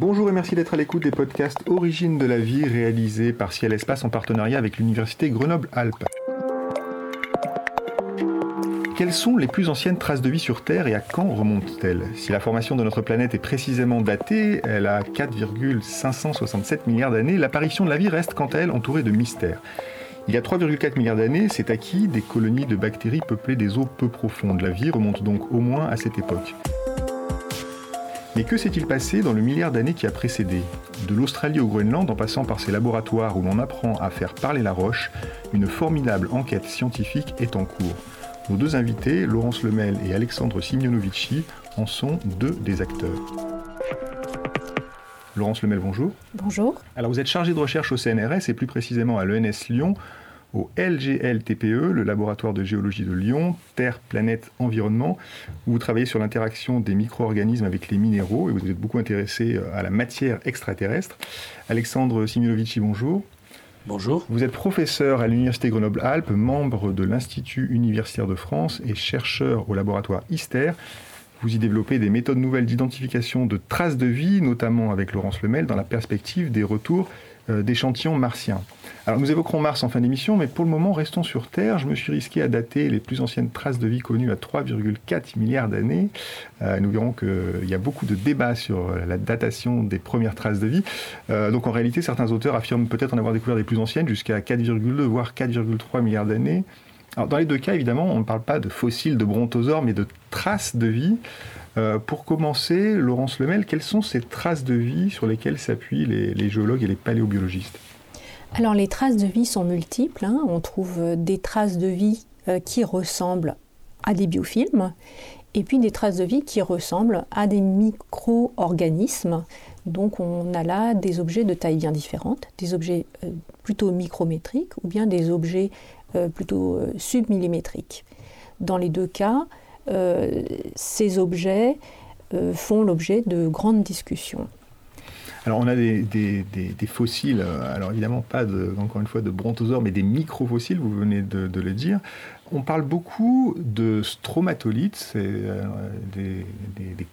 Bonjour et merci d'être à l'écoute des podcasts Origine de la vie réalisés par Ciel Espace en partenariat avec l'Université Grenoble-Alpes. Quelles sont les plus anciennes traces de vie sur Terre et à quand remontent-elles? Si la formation de notre planète est précisément datée, elle a 4,567 milliards d'années, l'apparition de la vie reste quant à elle entourée de mystères. Il y a 3,4 milliards d'années, c'est acquis des colonies de bactéries peuplées des eaux peu profondes. La vie remonte donc au moins à cette époque. Mais que s'est-il passé dans le milliard d'années qui a précédé De l'Australie au Groenland, en passant par ces laboratoires où l'on apprend à faire parler la roche, une formidable enquête scientifique est en cours. Nos deux invités, Laurence Lemel et Alexandre Simionovici, en sont deux des acteurs. Laurence Lemel, bonjour. Bonjour. Alors vous êtes chargé de recherche au CNRS et plus précisément à l'ENS Lyon au LGLTPE, le laboratoire de géologie de Lyon, Terre, planète, environnement, où vous travaillez sur l'interaction des micro-organismes avec les minéraux et vous êtes beaucoup intéressé euh, à la matière extraterrestre. Alexandre Similovici, bonjour. Bonjour. Vous êtes professeur à l'Université Grenoble-Alpes, membre de l'Institut universitaire de France et chercheur au laboratoire ISTER. Vous y développez des méthodes nouvelles d'identification de traces de vie, notamment avec Laurence Lemel, dans la perspective des retours d'échantillons martiens. Alors nous évoquerons Mars en fin d'émission, mais pour le moment restons sur Terre. Je me suis risqué à dater les plus anciennes traces de vie connues à 3,4 milliards d'années. Euh, nous verrons qu'il y a beaucoup de débats sur la datation des premières traces de vie. Euh, donc en réalité, certains auteurs affirment peut-être en avoir découvert des plus anciennes, jusqu'à 4,2 voire 4,3 milliards d'années. Alors dans les deux cas, évidemment, on ne parle pas de fossiles de brontosaures, mais de traces de vie. Pour commencer, Laurence Lemel, quelles sont ces traces de vie sur lesquelles s'appuient les géologues et les paléobiologistes alors les traces de vie sont multiples. Hein. On trouve euh, des traces de vie euh, qui ressemblent à des biofilms et puis des traces de vie qui ressemblent à des micro-organismes. Donc on a là des objets de taille bien différente, des objets euh, plutôt micrométriques ou bien des objets plutôt submillimétriques. Dans les deux cas, ces objets font l'objet de grandes discussions. Alors on a des, fossiles, euh, alors évidemment pas de, encore une fois de brontosaures, mais des microfossiles, vous venez de, le dire. On parle beaucoup de stromatolites, c'est euh, des,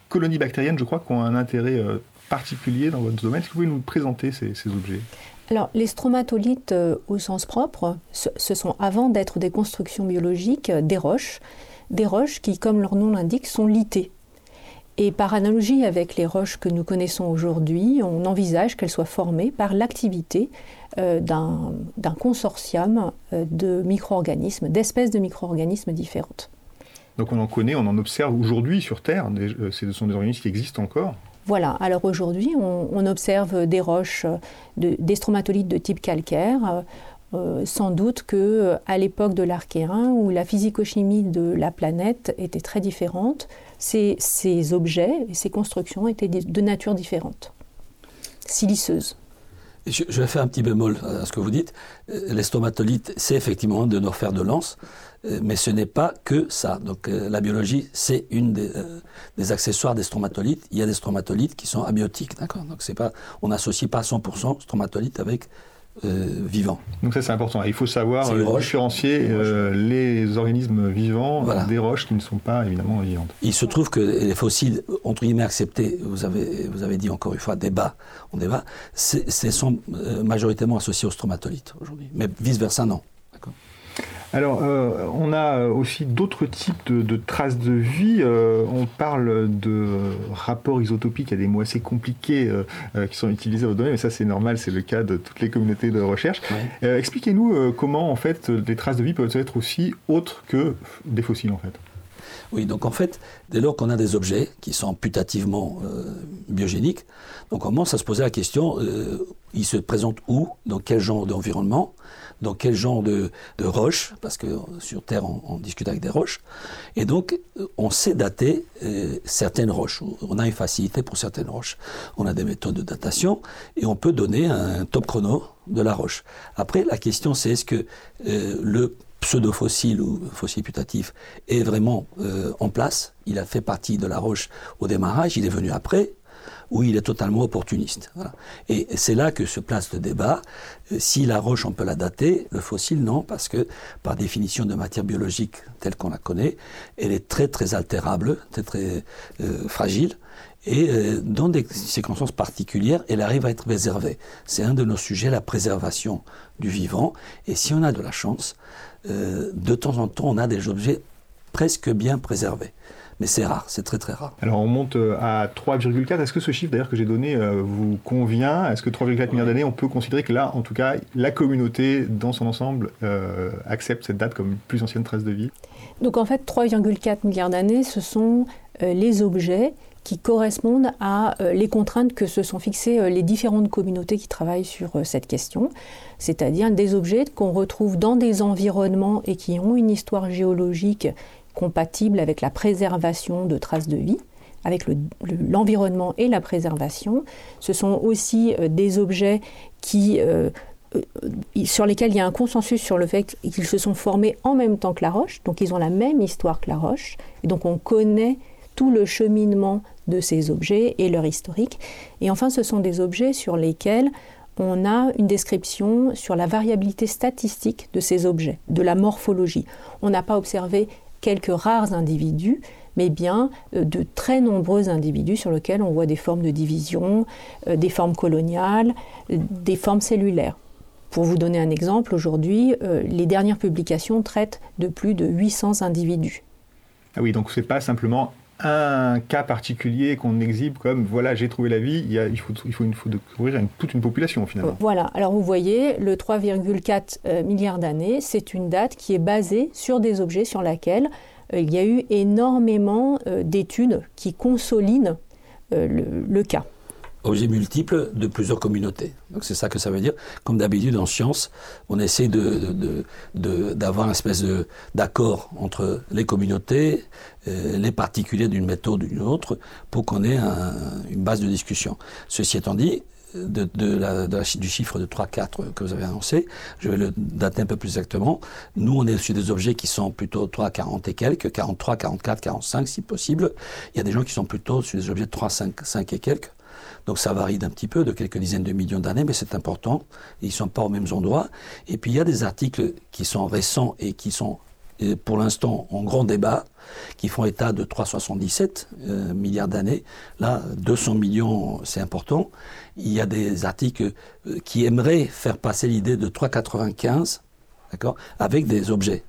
colonies bactériennes, je crois, qui ont un intérêt euh, particulier dans votre domaine. Est-ce que vous pouvez nous présenter ces, objets? Alors, les stromatolites au sens propre, ce sont avant d'être des constructions biologiques, des roches, des roches qui, comme leur nom l'indique, sont litées. Et par analogie avec les roches que nous connaissons aujourd'hui, on envisage qu'elles soient formées par l'activité euh, d'un consortium euh, de micro-organismes, d'espèces de micro-organismes différentes. Donc on en connaît, on en observe aujourd'hui sur Terre, euh, ce sont des organismes qui existent encore voilà, alors aujourd'hui on, observe des roches, des stromatolites de type calcaire, sans doute que à l'époque de l'Archéen, où la physico-chimie de la planète était très différente, ces, objets et ces constructions étaient de nature différente, siliceuses. Je, vais faire un petit bémol à ce que vous dites. Euh, les stomatolites, c'est effectivement de nos fers de lance, euh, mais ce n'est pas que ça. Donc euh, la biologie, c'est une des, accessoires des stromatolites. Il y a des stromatolites qui sont abiotiques, d'accord? Donc c'est pas, on n'associe pas 100% stromatolites avec euh, vivants. Donc ça c'est important. Il faut savoir euh, différencier euh, les organismes vivants des roches qui ne sont pas évidemment vivantes. Il se trouve que les fossiles, entre guillemets acceptés, vous avez, vous avez dit encore une fois débat, on débat, ce sont majoritairement associés aux stromatolites aujourd'hui. Mais vice-versa non. Alors, euh, on a aussi d'autres types de, traces de vie. Euh, on parle de rapports isotopiques. A des mots assez compliqués euh, qui sont utilisés au domaine, mais ça, c'est normal, c'est le cas de toutes les communautés de recherche. Expliquez-nous comment, en fait, les traces de vie peuvent être aussi autres que des fossiles, en fait. Oui, donc en fait, dès lors qu'on a des objets qui sont putativement biogéniques, donc on commence à se poser la question, ils se présentent où, dans quel genre d'environnement, dans quel genre de, de roches, parce que sur Terre on, discute avec des roches, et donc on sait dater euh, certaines roches. On a une facilité pour certaines roches. On a des méthodes de datation et on peut donner un top chrono de la roche. Après, la question c'est est-ce que euh, le pseudo-fossile ou fossile putatif est vraiment euh, en place? Il a fait partie de la roche au démarrage, il est venu après, ou il est totalement opportuniste. Et c'est là que se place le débat. Euh, si la roche, on peut la dater, le fossile, non, parce que par définition de matière biologique telle qu'on la connaît, elle est très très altérable, très très euh, fragile. Et euh, dans des circonstances particulières, elle arrive à être préservée. C'est un de nos sujets, la préservation du vivant. Et si on a de la chance, de temps en temps, on a des objets presque bien préservés mais c'est rare, c'est très très rare. Alors on monte euh, à 3,4. Est-ce que ce chiffre d'ailleurs que j'ai donné euh, vous convient? Est-ce que 3,4 milliards d'années, on peut considérer que là, en tout cas, la communauté dans son ensemble euh, accepte cette date comme une plus ancienne trace de vie? Donc en fait, 3,4 milliards d'années, ce sont les objets qui correspondent à les contraintes que se sont fixées les différentes communautés qui travaillent sur cette question, c'est-à-dire des objets qu'on retrouve dans des environnements et qui ont une histoire géologique compatible avec la préservation de traces de vie, avec l'environnement et la préservation. Ce sont aussi euh, des objets qui, euh, euh, sur lesquels il y a un consensus sur le fait qu'ils se sont formés en même temps que la roche, donc ils ont la même histoire que la roche, et donc on connaît tout le cheminement de ces objets et leur historique. Et enfin, ce sont des objets sur lesquels on a une description sur la variabilité statistique de ces objets, de la morphologie. On n'a pas observé quelques rares individus, mais bien euh, de très nombreux individus sur lesquels on voit des formes de division, euh, des formes coloniales, euh, des formes cellulaires. Pour vous donner un exemple, aujourd'hui, les dernières publications traitent de plus de 800 individus. Ah oui, donc ce n'est pas simplement un cas particulier qu'on exhibe comme voilà j'ai trouvé la vie, il, faut, il faut, une, faut découvrir toute une population finalement. Voilà, alors vous voyez, le 3,4 euh, milliards d'années, c'est une date qui est basée sur des objets sur lesquels euh, il y a eu énormément euh, d'études qui consolident le, cas objets multiples de plusieurs communautés. Donc c'est ça que ça veut dire. Comme d'habitude en science, on essaie de, d'avoir une espèce d'accord entre les communautés, euh, les particuliers d'une méthode ou d'une autre, pour qu'on ait une base de discussion. Ceci étant dit, de, du chiffre de 3-4 que vous avez annoncé, je vais le dater un peu plus exactement. Nous, on est sur des objets qui sont plutôt 3, 40 et quelques, 43, 44, 45 si possible. Il y a des gens qui sont plutôt sur des objets de 3, 5, 5 et quelques. Donc ça varie d'un petit peu, de quelques dizaines de millions d'années, mais c'est important. Ils ne sont pas aux mêmes endroits. Et puis il y a des articles qui sont récents et qui sont euh, pour l'instant en grand débat, qui font état de 377 euh, milliards d'années. Là, 200 millions, c'est important. Il y a des articles euh, qui aimeraient faire passer l'idée de 395 avec des objets.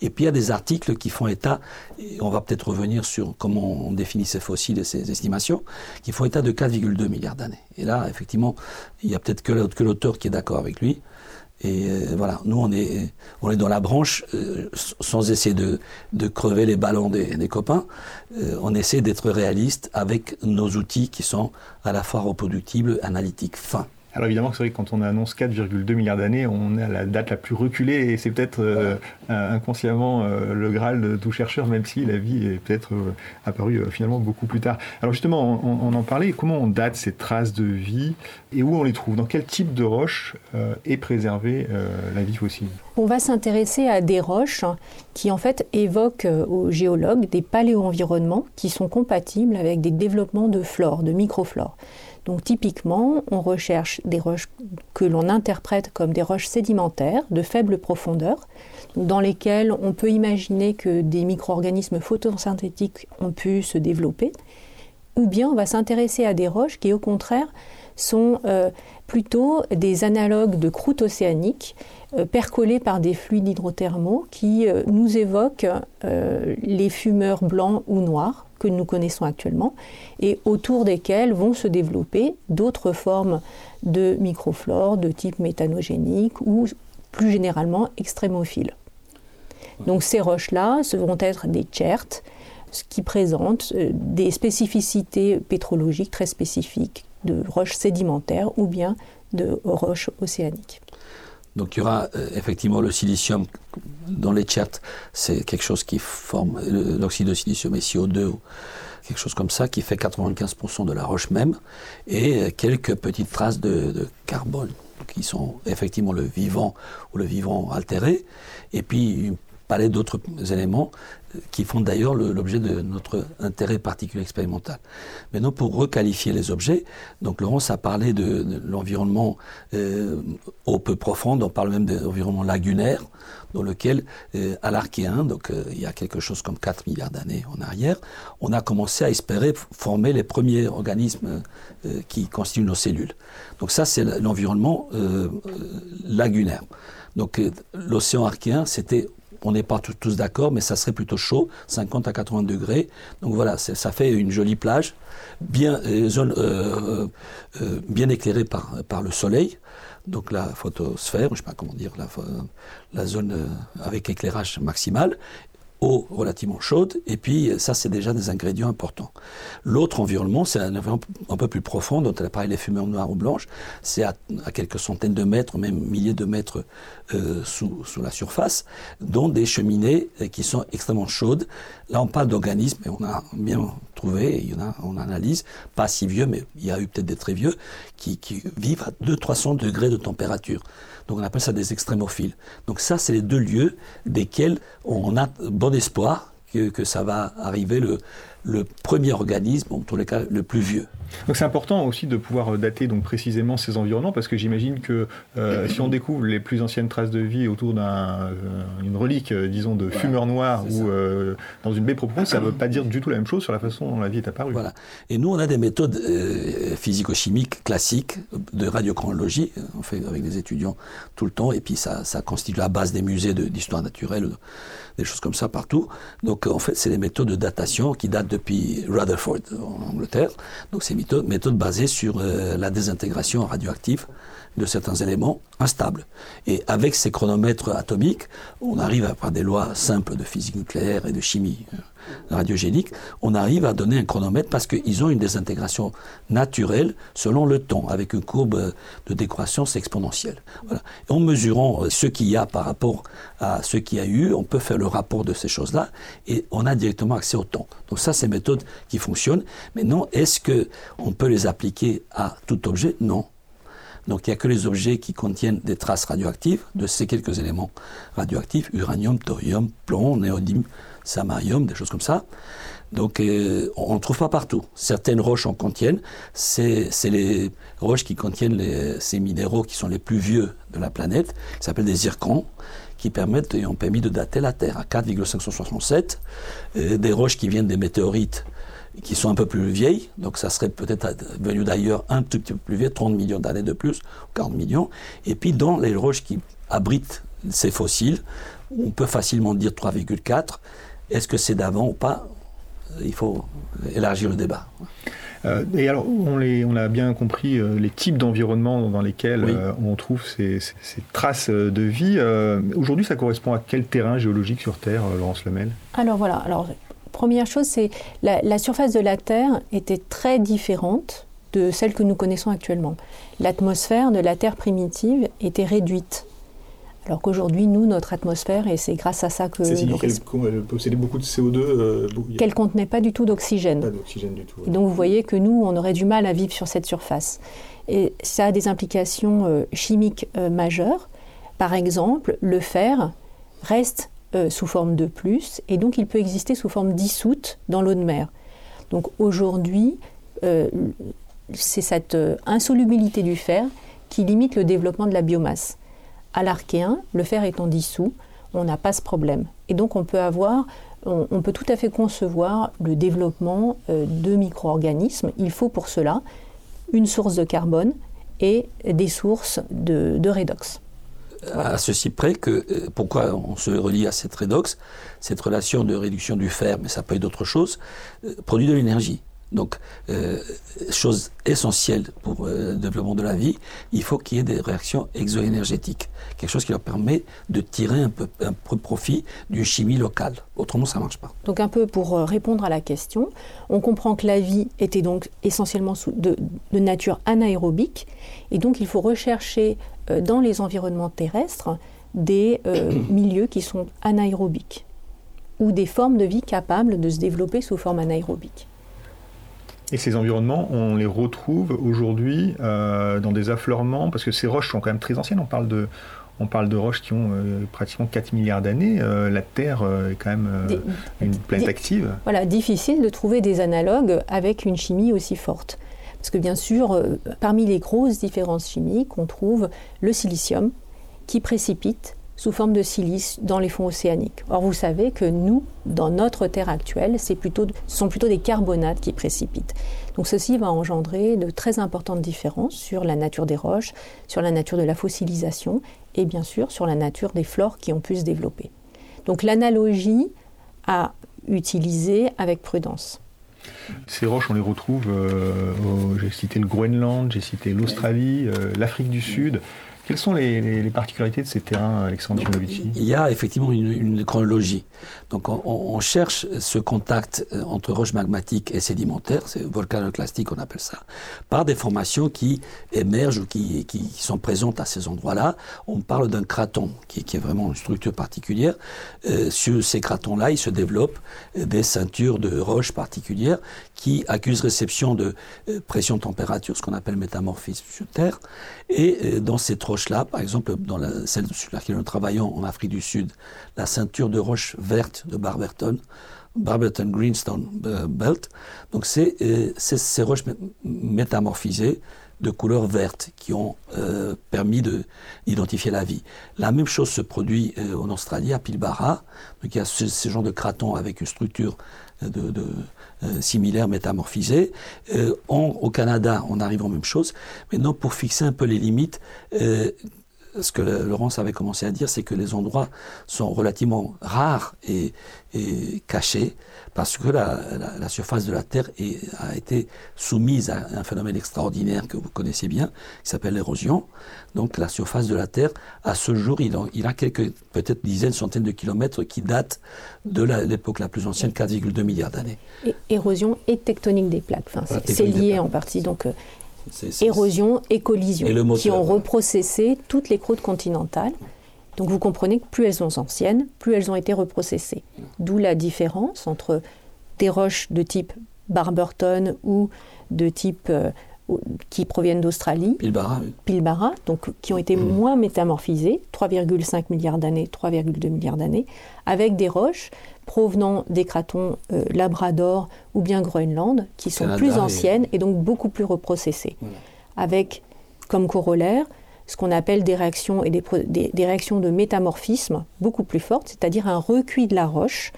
Et puis il y a des articles qui font état, et on va peut-être revenir sur comment on définit ces fossiles et ces estimations, qui font état de 4,2 milliards d'années. Et là, effectivement, il y a peut-être que l'auteur qui est d'accord avec lui. Et euh, voilà, nous on est, on est dans la branche, euh, sans essayer de, crever les ballons des, copains, euh, on essaie d'être réaliste avec nos outils qui sont à la fois reproductibles, analytiques, fins. Alors évidemment, c'est vrai que quand on annonce 4,2 milliards d'années, on est à la date la plus reculée et c'est peut-être euh, inconsciemment euh, le Graal de tout chercheur, même si la vie est peut-être euh, apparue finalement beaucoup plus tard. Alors justement, on, en parlait, comment on date ces traces de vie et où on les trouve? Dans quel type de roche est préservée la vie fossile? On va s'intéresser à des roches qui en fait évoquent aux géologues des paléo-environnements qui sont compatibles avec des développements de flore, de microflore. Donc typiquement, on recherche des roches que l'on interprète comme des roches sédimentaires de faible profondeur, dans lesquelles on peut imaginer que des micro-organismes photosynthétiques ont pu se développer, ou bien on va s'intéresser à des roches qui au contraire sont euh, plutôt des analogues de croûte océanique euh, percolées par des fluides hydrothermaux qui euh, nous évoquent les fumeurs blancs ou noirs que nous connaissons actuellement et autour desquels vont se développer d'autres formes de microflore de type méthanogénique ou plus généralement extrémophiles. Donc ces roches-là vont être des chertes qui présentent euh, des spécificités pétrologiques très spécifiques de roches sédimentaires ou bien de roches océaniques. Donc il y aura euh, effectivement le silicium dans les chats, c'est quelque chose qui forme l'oxyde de silicium et CO2 ou quelque chose comme ça qui fait 95% de la roche même et euh, quelques petites traces de, carbone qui sont effectivement le vivant ou le vivant altéré et puis une palais d'autres éléments qui font d'ailleurs l'objet de notre intérêt particulier expérimental. Maintenant, pour requalifier les objets, donc Laurence a parlé de, l'environnement euh, au peu profond, on parle même d'environnement lagunaire, dans lequel, euh, à l'Archéen, donc euh, il y a quelque chose comme 4 milliards d'années en arrière, on a commencé à espérer former les premiers organismes euh, qui constituent nos cellules. Donc ça, c'est l'environnement lagunaire. Donc l'océan archéen, c'était on n'est pas tous d'accord, mais ça serait plutôt chaud, 50 à 80 degrés. Donc voilà, ça fait une jolie plage, bien, zone, euh, euh, bien éclairée par, le soleil. Donc la photosphère, je ne sais pas comment dire, la, zone euh, avec éclairage maximal eau relativement chaude, et puis ça c'est déjà des ingrédients importants. L'autre environnement, c'est un environnement un peu plus profond, dont elle a parlé les fumées noires ou blanches, c'est à, quelques centaines de mètres, même milliers de mètres euh, sous, sous, la surface, dont des cheminées euh, qui sont extrêmement chaudes. Là on parle d'organismes, et on a bien trouvé, il y en a, on analyse, pas si vieux, mais il y a eu peut-être des très vieux, qui, qui vivent à 200-300 degrés de température. Donc on appelle ça des extrémophiles. Donc ça, c'est les deux lieux desquels on a bon espoir que, que ça va arriver le, le premier organisme, en tous les cas le plus vieux. Donc c'est important aussi de pouvoir dater donc précisément ces environnements parce que j'imagine que euh, si on découvre les plus anciennes traces de vie autour d'une euh, relique, euh, disons, de fumeur noire ou dans une baie profonde, ça ne veut pas dire du tout la même chose sur la façon dont la vie est apparue. Voilà. Et nous, on a des méthodes physico-chimiques classiques de radiochronologie, on fait avec des étudiants tout le temps, et puis ça, ça constitue la base des musées d'histoire naturelle, des choses comme ça partout. Donc en fait, c'est des méthodes de datation qui datent depuis Rutherford en Angleterre. Donc c'est une méthode, basée sur euh, la désintégration radioactive de certains éléments instables. Et avec ces chronomètres atomiques, on arrive à, par des lois simples de physique nucléaire et de chimie radiogénique, on arrive à donner un chronomètre parce qu'ils ont une désintégration naturelle selon le temps, avec une courbe de décroissance exponentielle. En mesurant euh, ce qu'il y a par rapport à ce qu'il y a eu, on peut faire le rapport de ces choses-là et on a directement accès au temps. Donc ça, c'est une méthode qui fonctionne. Mais non, est-ce qu'on peut les appliquer à tout objet? Non. Donc il n'y a que les objets qui contiennent des traces radioactives de ces quelques éléments radioactifs, uranium, thorium, plomb, néodyme, samarium, des choses comme ça. Donc euh, on ne trouve pas partout. Certaines roches en contiennent. C'est les roches qui contiennent ces minéraux qui sont les plus vieux de la planète, qui s'appellent des zircons, qui permettent et ont permis de dater la Terre à 4,567. Euh, des roches qui viennent des météorites qui sont un peu plus vieilles, donc ça serait peut-être venu d'ailleurs un tout petit peu plus vieux, 30 millions d'années de plus, 40 millions. Et puis dans les roches qui abritent ces fossiles, on peut facilement dire 3,4. Est-ce que c'est d'avant ou pas? Il faut élargir le débat. Euh, et alors, on, les, on, a bien compris euh, les types d'environnements dans lesquels euh, on trouve ces, traces de vie. Aujourd'hui, ça correspond à quel terrain géologique sur Terre, Laurence Lemel? Alors voilà, alors première chose, c'est la, la surface de la Terre était très différente de celle que nous connaissons actuellement. L'atmosphère de la Terre primitive était réduite. Alors qu'aujourd'hui, nous, notre atmosphère, et c'est grâce à ça que... Ça signifie qu'elle possédait beaucoup de CO2 euh, Qu'elle contenait pas du tout d'oxygène. Pas d'oxygène du tout. Donc vous voyez que nous, on aurait du mal à vivre sur cette surface. Et ça a des implications euh, chimiques euh, majeures. Par exemple, le fer reste sous forme de plus, et donc il peut exister sous forme dissoute dans l'eau de mer. Donc aujourd'hui, c'est cette insolubilité du fer qui limite le développement de la biomasse à l'archéen, le fer étant dissous, on n'a pas ce problème. Et donc on peut avoir, on, peut tout à fait concevoir le développement euh, de micro-organismes. Il faut pour cela une source de carbone et des sources de, redox. À ceci près que, euh, pourquoi on se relie à cette redox, cette relation de réduction du fer, mais ça peut être d'autres choses, euh, produit de l'énergie. Donc, euh, chose essentielle pour euh, le développement de la vie, il faut qu'il y ait des réactions exoénergétiques, quelque chose qui leur permet de tirer un peu, un peu profit d'une chimie locale. Autrement, ça ne marche pas. Donc, un peu pour euh, répondre à la question, on comprend que la vie était donc essentiellement de, de nature anaérobique, et donc il faut rechercher dans les environnements terrestres des milieux qui sont anaérobiques ou des formes de vie capables de se développer sous forme anaérobique. Et ces environnements, on les retrouve aujourd'hui euh, dans des affleurements, parce que ces roches sont quand même très anciennes. On parle de, on parle de roches qui ont pratiquement 4 milliards d'années. la Terre est quand même une planète active. Voilà, difficile de trouver des analogues avec une chimie aussi forte. Parce que bien sûr, parmi les grosses différences chimiques, on trouve le silicium qui précipite sous forme de silice dans les fonds océaniques. Or, vous savez que nous, dans notre Terre actuelle, ce sont plutôt des carbonates qui précipitent. Donc ceci va engendrer de très importantes différences sur la nature des roches, sur la nature de la fossilisation et bien sûr sur la nature des flores qui ont pu se développer. Donc l'analogie à utiliser avec prudence. Ces roches, on les retrouve, euh, j'ai cité le Groenland, j'ai cité l'Australie, euh, l'Afrique du Sud. Quelles sont les, particularités de ces terrains, Alexandre Timovici Il y a effectivement une, chronologie. Donc on, cherche ce contact euh, entre roches magmatiques et sédimentaires, c'est volcanoclastique on appelle ça, par des formations qui émergent ou qui, sont présentes à ces endroits-là. On parle d'un craton qui, est vraiment une structure particulière. Euh, sur ces cratons-là, il se développent euh, des ceintures de roches particulières qui accusent réception de pression-température, ce qu'on appelle métamorphisme sur Terre. Et dans cette roche là par exemple, dans la, celle sur laquelle nous travaillons en Afrique du Sud, la ceinture de roches vertes de Barberton, Barberton Greenstone euh, Belt. Donc c'est euh, ces roches métamorphisées de couleur verte qui ont euh, permis d'identifier la vie. La même chose se produit en Australie, à Pilbara. Donc il y a ce, ce genre de craton avec une structure de, de euh, similaires métamorphisés. Euh, au Canada, on arrive aux mêmes choses. Maintenant, pour fixer un peu les limites, euh, ce que Laurence avait commencé à dire, c'est que les endroits sont relativement rares et, cachés parce que la, surface de la Terre a été soumise à un phénomène extraordinaire que vous connaissez bien, qui s'appelle l'érosion. Donc la surface de la Terre, à ce jour, il, il a quelques, peut-être dizaines, centaines de kilomètres qui datent de l'époque la, plus ancienne, 4,2 milliards d'années. Érosion et tectonique des plaques. Enfin, c'est lié en partie. Donc, euh, érosion et collision, qui ont reprocessé toutes les croûtes continentales. Donc vous comprenez que plus elles sont anciennes, plus elles ont été reprocessées. D'où la différence entre des roches de type Barberton ou de type euh, qui proviennent d'Australie, Pilbara, Pilbara, donc qui ont été mmh. moins métamorphisées, 3,5 milliards d'années, 3,2 milliards d'années, avec des roches provenant des cratons euh, Labrador ou bien Groenland, qui sont plus anciennes et... donc beaucoup plus reprocessées, avec comme corollaire ce qu'on appelle des réactions, et des, des, réactions de métamorphisme beaucoup plus fortes, c'est-à-dire un recuit de la roche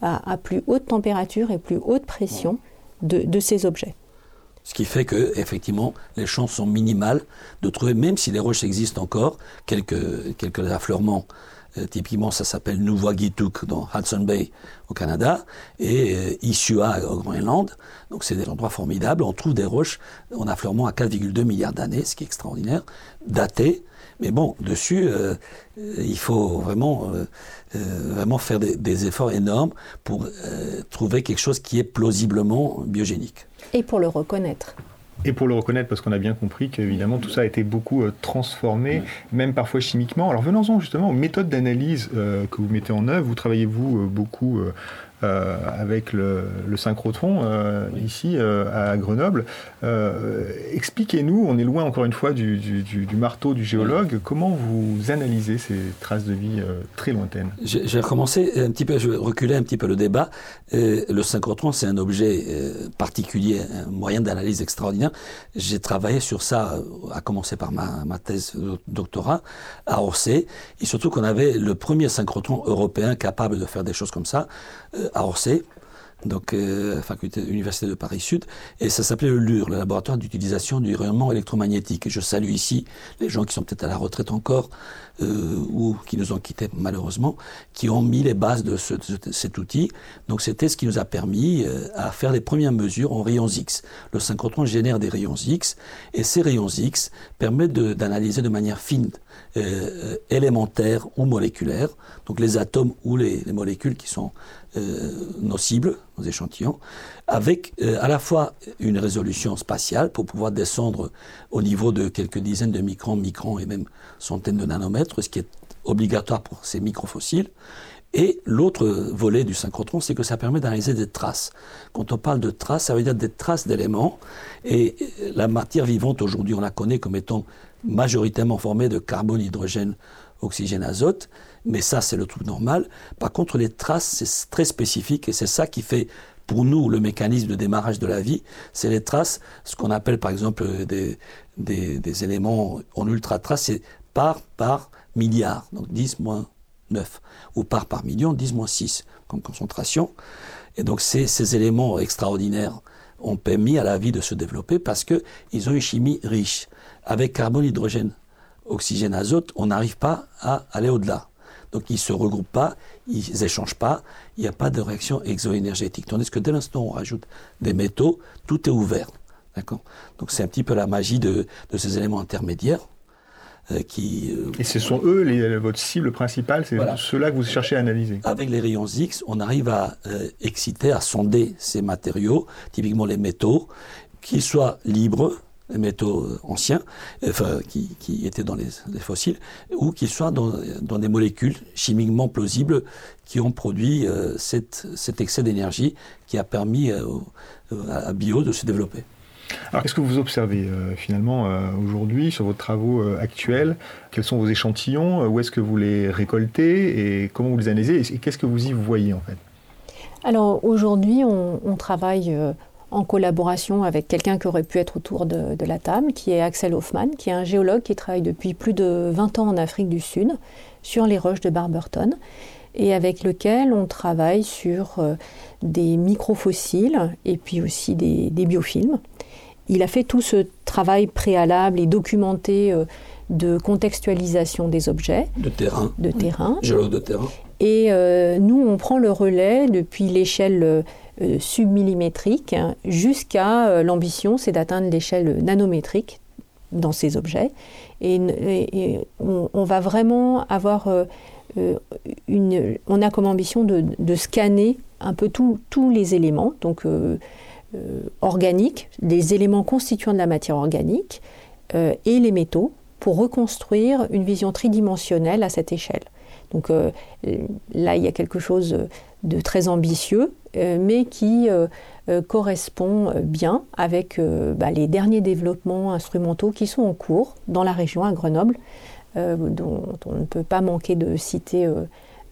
à, plus haute température et plus haute pression de, de ces objets. Ce qui fait que, effectivement, les chances sont minimales de trouver, même si les roches existent encore, quelques, quelques affleurements. Euh, typiquement, ça s'appelle Nuvagittuk dans Hudson Bay au Canada et euh, Isua au Groenland. Donc, c'est des endroits formidables. On trouve des roches en affleurement à 4,2 milliards d'années, ce qui est extraordinaire, datées. Mais bon, dessus, euh, il faut vraiment, vraiment faire des, efforts énormes pour trouver quelque chose qui est plausiblement biogénique. Et pour le reconnaître. Et pour le reconnaître, parce qu'on a bien compris qu'évidemment tout ça a été beaucoup euh, transformé, même parfois chimiquement. Alors venons-en justement aux méthodes d'analyse euh, que vous mettez en œuvre. Vous travaillez, vous, euh, beaucoup euh, avec le, synchrotron euh, ici euh, à Grenoble. Expliquez-nous, on est loin encore une fois du, marteau du géologue, comment vous analysez ces traces de vie très lointaines? Je, vais recommencer un petit peu, je vais reculer un petit peu le débat. le synchrotron, c'est un objet particulier, un moyen d'analyse extraordinaire. J'ai travaillé sur ça, à commencer par ma, ma thèse de doctorat à Orsay, et surtout qu'on avait le premier synchrotron européen capable de faire des choses comme ça à Orsay, donc euh, faculté université de Paris Sud, et ça s'appelait le LUR, le laboratoire d'utilisation du rayonnement électromagnétique. Je salue ici les gens qui sont peut-être à la retraite encore euh, ou qui nous ont quittés malheureusement, qui ont mis les bases de, cet outil. Donc c'était ce qui nous a permis euh, à faire les premières mesures en rayons X. Le synchrotron génère des rayons X, et ces rayons X permettent d'analyser de, manière fine euh, élémentaire ou moléculaire, donc les atomes ou les, les molécules qui sont euh, nos cibles, nos échantillons, avec euh, à la fois une résolution spatiale pour pouvoir descendre au niveau de quelques dizaines de microns, microns et même centaines de nanomètres, ce qui est obligatoire pour ces microfossiles. Et l'autre volet du synchrotron, c'est que ça permet d'analyser des traces. Quand on parle de traces, ça veut dire des traces d'éléments. Et la matière vivante, aujourd'hui, on la connaît comme étant majoritairement formée de carbone, hydrogène, oxygène, azote, mais ça c'est le truc normal. Par contre, les traces, c'est très spécifique et c'est ça qui fait pour nous le mécanisme de démarrage de la vie, c'est les traces, ce qu'on appelle par exemple des, éléments en ultra trace, c'est par par milliard, donc 10 moins 9, ou par par million, 10 moins 6 comme concentration. Et donc ces, ces éléments extraordinaires ont permis à la vie de se développer parce qu'ils ont une chimie riche. Avec carbone, hydrogène, oxygène, azote, on n'arrive pas à aller au-delà. Donc ils ne se regroupent pas, ils n'échangent pas, il n'y a pas de réaction exoénergétique. Tandis que dès l'instant où on rajoute des métaux, tout est ouvert. D'accord? Donc c'est un petit peu la magie de, de ces éléments intermédiaires. Euh, qui, euh, Et ce sont eux les, votre cible principale, c'est ceux-là que vous cherchez à analyser. Avec les rayons X, on arrive à euh, exciter, à sonder ces matériaux, typiquement les métaux, qu'ils soient libres, métaux anciens, enfin, qui, qui étaient dans les, fossiles, ou qu'ils soient dans, dans, des molécules chimiquement plausibles qui ont produit cet, cet, excès d'énergie qui a permis à Bio de se développer. Alors, qu'est-ce que vous observez euh, finalement euh, aujourd'hui sur vos travaux euh, actuels? Quels sont vos échantillons? Où est-ce que vous les récoltez? Et comment vous les analysez? Et qu'est-ce que vous y voyez en fait? Alors aujourd'hui, on, travaille en collaboration avec quelqu'un qui aurait pu être autour de, de, la table, qui est Axel Hoffman, qui est un géologue qui travaille depuis plus de 20 ans en Afrique du Sud sur les roches de Barberton et avec lequel on travaille sur des microfossiles et puis aussi des, des biofilms. Il a fait tout ce travail préalable et documenté euh, de contextualisation des objets. De terrain. De terrain. de terrain. Et euh, nous, on prend le relais depuis l'échelle euh, submillimétrique jusqu'à l'ambition, c'est d'atteindre l'échelle nanométrique dans ces objets. Et, on, va vraiment avoir une. On a comme ambition de, scanner un peu tous les éléments. Donc, euh, organiques, des éléments constituants de la matière organique euh, et les métaux pour reconstruire une vision tridimensionnelle à cette échelle. Donc euh, là, il y a quelque chose de très ambitieux, mais qui correspond bien avec bah, les derniers développements instrumentaux qui sont en cours dans la région à Grenoble, dont, on ne peut pas manquer de citer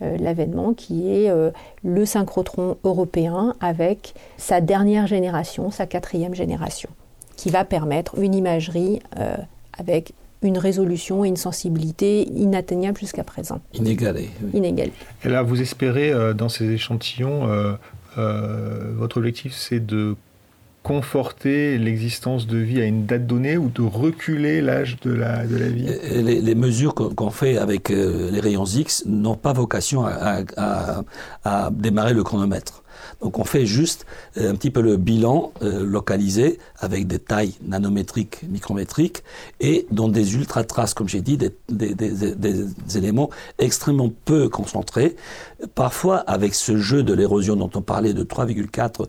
euh, l'avènement qui est euh, le synchrotron européen avec sa dernière génération, sa quatrième génération, qui va permettre une imagerie euh, avec une résolution et une sensibilité inatteignables jusqu'à présent. Inégalée. Inégalée. Et là, vous espérez, dans ces échantillons, votre objectif, c'est de conforter l'existence de vie à une date donnée ou de reculer l'âge de la, de la vie? Les, mesures qu'on fait avec euh, les rayons X n'ont pas vocation à, à, démarrer le chronomètre. Donc on fait juste euh, un petit peu le bilan euh, localisé avec des tailles nanométriques, micrométriques et dans des ultra traces, comme j'ai dit, des, éléments extrêmement peu concentrés. Parfois, avec ce jeu de l'érosion dont on parlait de 3,4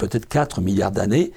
peut-être 4 milliards d'années,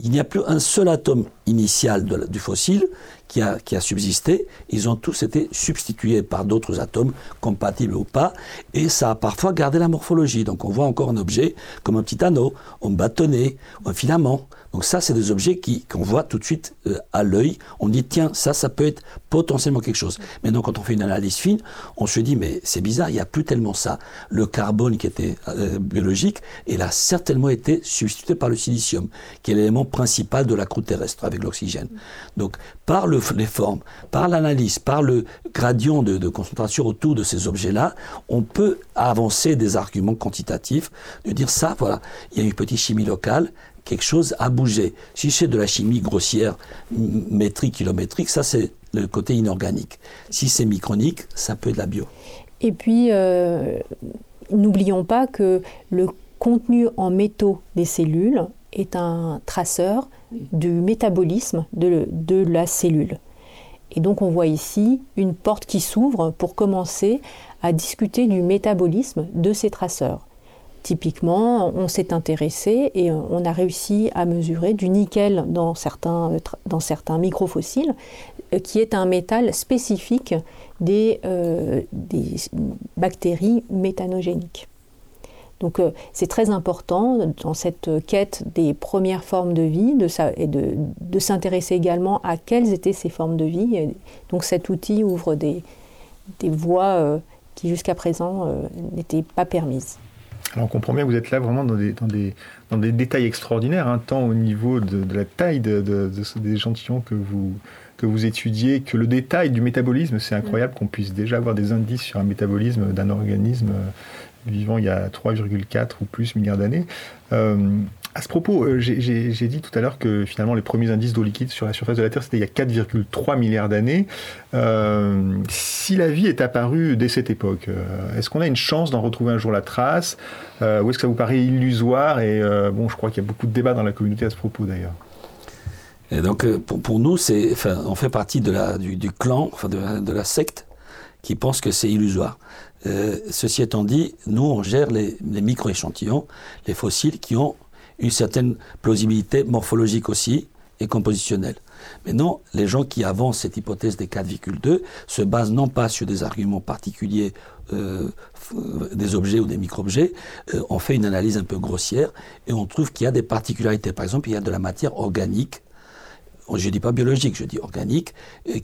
il n'y a plus un seul atome initial du fossile qui a, qui a subsisté. Ils ont tous été substitués par d'autres atomes, compatibles ou pas, et ça a parfois gardé la morphologie. Donc on voit encore un objet comme un petit anneau, un bâtonnet, un filament. Donc ça, c'est des objets qu'on voit tout de suite euh, à l'œil. On dit, tiens, ça, ça peut être potentiellement quelque chose. Maintenant, quand on fait une analyse fine, on se dit, mais c'est bizarre, il n'y a plus tellement ça. Le carbone qui était euh, biologique, il a certainement été substitué par le silicium, qui est l'élément principal de la croûte terrestre avec l'oxygène. Donc, par le, les formes, par l'analyse, par le gradient de, de concentration autour de ces objets-là, on peut avancer des arguments quantitatifs, de dire ça, voilà, il y a une petite chimie locale, quelque chose a bougé. Si c'est de la chimie grossière, métrique, kilométrique, ça c'est le côté inorganique. Si c'est micronique, ça peut être de la bio. Et puis, euh, n'oublions pas que le contenu en métaux des cellules est un traceur du métabolisme de, de la cellule. Et donc on voit ici une porte qui s'ouvre pour commencer à discuter du métabolisme de ces traceurs. Typiquement, on s'est intéressé et on a réussi à mesurer du nickel dans certains, dans certains microfossiles, euh, qui est un métal spécifique des, euh, des bactéries méthanogéniques. Donc euh, c'est très important dans cette quête des premières formes de vie de, et de, de s'intéresser également à quelles étaient ces formes de vie. donc cet outil ouvre des, des voies qui jusqu'à présent n'étaient pas permises. Alors on comprend bien que vous êtes là vraiment dans des, dans des, dans des détails extraordinaires, hein, tant au niveau de, la taille de, des échantillons que vous, que vous étudiez, que le détail du métabolisme, c'est incroyable qu'on puisse déjà avoir des indices sur un métabolisme d'un organisme vivant il y a 3,4 ou plus milliards d'années. Euh, à ce propos, euh, j'ai dit tout à l'heure que finalement les premiers indices d'eau liquide sur la surface de la Terre, c'était il y a 4,3 milliards d'années. Euh, si la vie est apparue dès cette époque, est-ce qu'on a une chance d'en retrouver un jour la trace? Ou est-ce que ça vous paraît illusoire? Et bon, je crois qu'il y a beaucoup de débats dans la communauté à ce propos d'ailleurs. Et donc pour, nous, on fait partie du, clan, de, la secte qui pense que c'est illusoire. Euh, ceci étant dit, nous, on gère les, micro-échantillons, les fossiles qui ont une certaine plausibilité morphologique aussi et compositionnelle. Mais non, les gens qui avancent cette hypothèse des 4,2 se basent non pas sur des arguments particuliers euh, des objets ou des micro-objets, euh, on fait une analyse un peu grossière et on trouve qu'il y a des particularités. Par exemple, il y a de la matière organique, je ne dis pas biologique, je dis organique,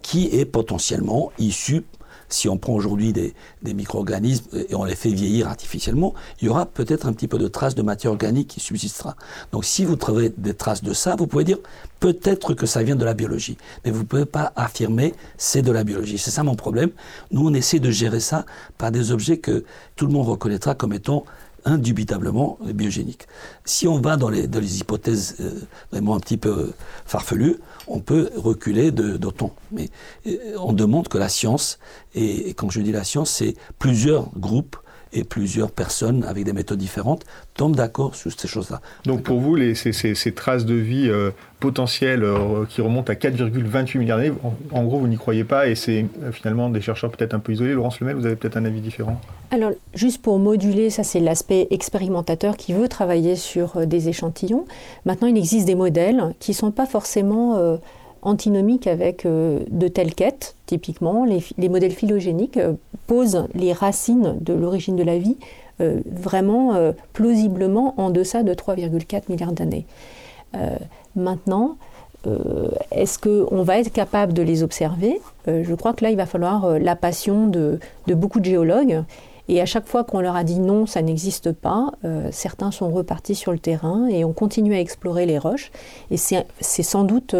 qui est potentiellement issue si on prend aujourd'hui des, micro-organismes et on les fait vieillir artificiellement, il y aura peut-être un petit peu de traces de matière organique qui subsistera. Donc si vous trouvez des traces de ça, vous pouvez dire peut-être que ça vient de la biologie. Mais vous ne pouvez pas affirmer c'est de la biologie. C'est ça mon problème. Nous, on essaie de gérer ça par des objets que tout le monde reconnaîtra comme étant indubitablement biogéniques. Si on va dans les, hypothèses euh, vraiment un petit peu farfelues, on peut reculer d'autant. Mais euh, on demande que la science, et, quand je dis la science, c'est plusieurs groupes et plusieurs personnes avec des méthodes différentes tombent d'accord sur ces choses-là. Donc pour vous, les, ces, traces de vie euh, potentielles euh, qui remontent à 4,28 milliards d'années, en, gros, vous n'y croyez pas et c'est euh, finalement des chercheurs peut-être un peu isolés. Laurence Lemel, vous avez peut-être un avis différent Alors, juste pour moduler, ça c'est l'aspect expérimentateur qui veut travailler sur des échantillons. Maintenant, il existe des modèles qui ne sont pas forcément antinomique avec euh, de telles quêtes. Typiquement, les, modèles phylogéniques euh, posent les racines de l'origine de la vie euh, vraiment plausiblement en deçà de 3,4 milliards d'années. maintenant, est-ce qu'on va être capable de les observer? Je crois que là, il va falloir la passion de, de, beaucoup de géologues. Et à chaque fois qu'on leur a dit non, ça n'existe pas, certains sont repartis sur le terrain et ont continué à explorer les roches. Et c'est sans doute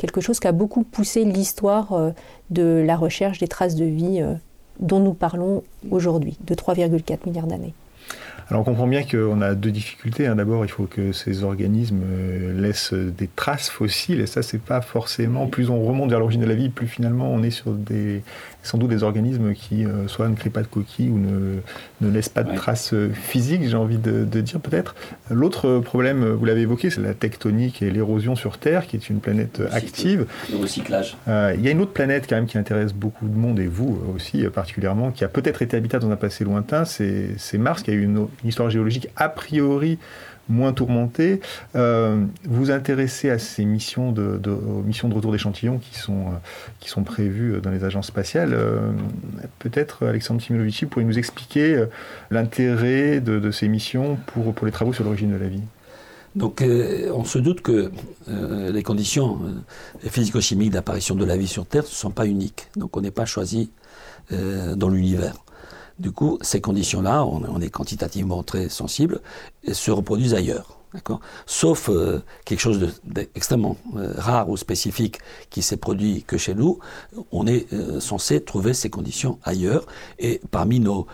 quelque chose qui a beaucoup poussé l'histoire euh, de la recherche des traces de vie euh, dont nous parlons aujourd'hui, de 3,4 milliards d'années. Alors on comprend bien qu'on a deux difficultés. Hein. D'abord, il faut que ces organismes euh, laissent des traces fossiles, et ça, c'est pas forcément. Plus on remonte vers l'origine de la vie, plus finalement on est sur des, sans doute des organismes qui euh, soit ne créent pas de coquilles ou ne, ne laissent pas de traces euh, physiques, j'ai envie de, dire peut-être. L'autre problème, vous l'avez évoqué, c'est la tectonique et l'érosion sur Terre, qui est une planète active. Le recyclage. Euh, il y a une autre planète quand même qui intéresse beaucoup de monde, et vous aussi particulièrement, qui a peut-être été habitable dans un passé lointain, c'est Mars, qui a eu une, une histoire géologique a priori moins tourmenté. Euh, vous intéressez à ces missions de, de missions de retour d'échantillons qui sont, euh, qui sont prévues dans les agences spatiales. Euh, peut-être Alexandre Timilovici pourrait nous expliquer l'intérêt de, ces missions pour, pour les travaux sur l'origine de la vie? Donc on se doute que les conditions physico-chimiques d'apparition de la vie sur Terre ne sont pas uniques. Donc on n'est pas choisi dans l'univers. Du coup, ces conditions-là, on, est quantitativement très sensible, se reproduisent ailleurs. Sauf euh, quelque chose d'extrêmement euh, rare ou spécifique qui s'est produit que chez nous, on est euh, censé trouver ces conditions ailleurs. Et parmi nos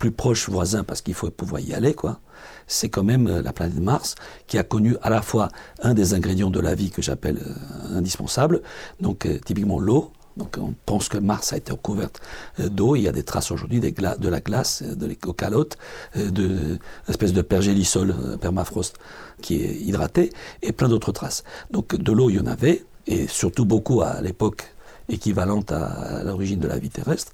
plus proches voisins, parce qu'il faut pouvoir y aller, quoi, c'est quand même la planète Mars qui a connu à la fois un des ingrédients de la vie que j'appelle indispensable, donc typiquement l'eau, donc on pense que Mars a été recouverte euh, d'eau. Il y a des traces aujourd'hui de la glace, euh, de l'écocalote, euh, de de pergélisol, permafrost qui est hydraté, et plein d'autres traces. Donc de l'eau, il y en avait, et surtout beaucoup à l'époque équivalente à, l'origine de la vie terrestre.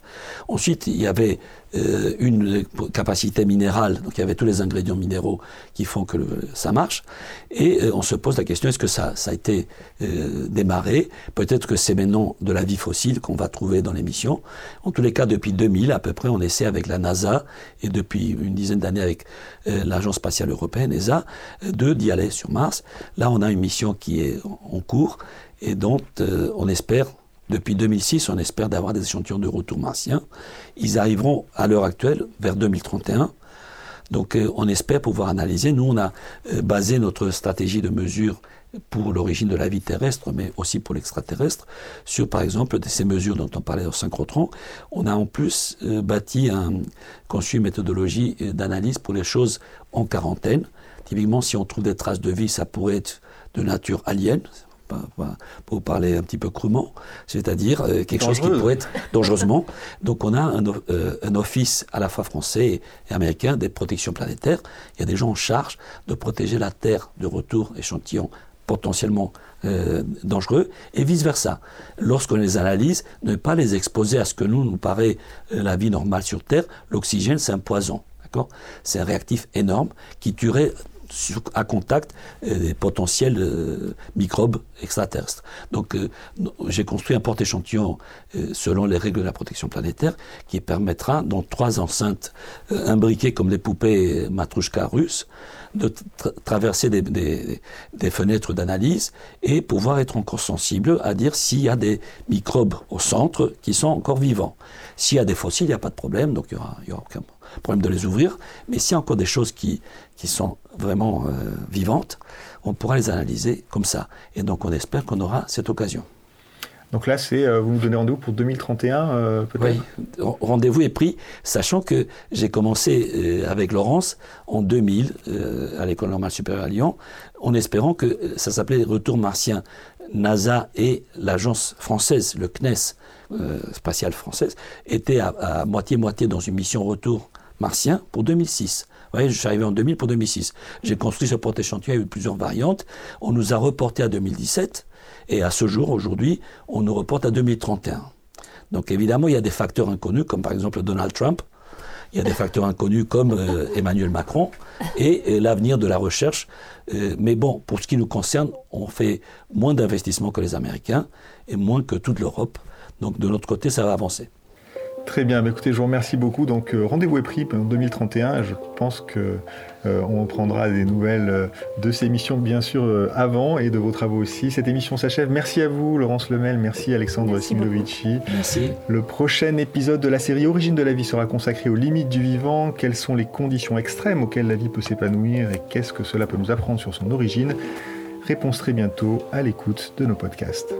Ensuite, il y avait euh, une capacité minérale, donc il y avait tous les ingrédients minéraux qui font que ça marche. Et euh, on se pose la question, est-ce que ça, a été euh, démarré? Peut-être que c'est maintenant de la vie fossile qu'on va trouver dans l'émission. En tous les cas, depuis 2000 à peu près, on essaie avec la NASA et depuis une dizaine d'années avec l'Agence spatiale européenne, ESA, de d'y aller sur Mars. Là, on a une mission qui est en cours et dont on espère Depuis 2006, on espère d'avoir des échantillons de retour martien. Ils arriveront à l'heure actuelle vers 2031. Donc euh, on espère pouvoir analyser. Nous, on a euh, basé notre stratégie de mesure pour l'origine de la vie terrestre, mais aussi pour l'extraterrestre, sur par exemple ces mesures dont on parlait au synchrotron. On a en plus euh, bâti, un, conçu une méthodologie d'analyse pour les choses en quarantaine. Typiquement, si on trouve des traces de vie, ça pourrait être de nature alien, pour parler un petit peu crûment, c'est-à-dire euh, quelque chose qui pourrait être dangereusement. Donc on a un, euh, un, office à la fois français et américain des protections planétaires. Il y a des gens en charge de protéger la Terre de retour échantillons potentiellement euh, dangereux, et vice-versa. Lorsqu'on les analyse, ne pas les exposer à ce que nous nous paraît la vie normale sur Terre. L'oxygène, c'est un poison. C'est un réactif énorme qui tuerait à contact euh, des potentiels euh, microbes extraterrestres. Donc euh, j'ai construit un porte-échantillon selon les règles de la protection planétaire qui permettra, dans trois enceintes imbriquées comme des poupées matrouchka russes, de traverser des, des fenêtres d'analyse et pouvoir être encore sensible à dire s'il y a des microbes au centre qui sont encore vivants. S'il y a des fossiles, il n'y a pas de problème, donc il n'y aura, aura, aucun problème de les ouvrir. Mais s'il y a encore des choses qui, qui sont vraiment euh, vivantes, on pourra les analyser comme ça. Et donc on espère qu'on aura cette occasion. Donc là, c'est euh, vous nous donnez rendez-vous pour 2031 euh, peut-être? Oui, rendez-vous est pris, sachant que j'ai commencé avec Laurence en 2000 à l'École normale supérieure à Lyon, en espérant que ça s'appelait Retour martien. NASA et l'agence française, le CNES, spatiale française, étaient à moitié-moitié dans une mission retour martien pour 2006. Vous voyez, je suis arrivé en 2000 pour 2006. J'ai construit ce porte-échantillon, il y a eu plusieurs variantes. On nous a reporté à 2017, et à ce jour, aujourd'hui, on nous reporte à 2031. Donc évidemment, il y a des facteurs inconnus, comme par exemple Donald Trump. Il y a des facteurs inconnus comme euh, Emmanuel Macron et, l'avenir de la recherche. Euh, mais bon, pour ce qui nous concerne, on fait moins d'investissements que les Américains et moins que toute l'Europe. Donc de notre côté, ça va avancer. Très bien, bah, écoutez, je vous remercie beaucoup. Donc euh, rendez-vous est pris en 2031. Je pense que euh, on prendra des nouvelles euh, de ces émissions, bien sûr, avant et de vos travaux aussi. Cette émission s'achève. Merci à vous, Laurence Lemel. Merci, Alexandre Simlovici. Merci. Le prochain épisode de la série Origine de la vie sera consacré aux limites du vivant. Quelles sont les conditions extrêmes auxquelles la vie peut s'épanouir et qu'est-ce que cela peut nous apprendre sur son origine? Réponse très bientôt à l'écoute de nos podcasts.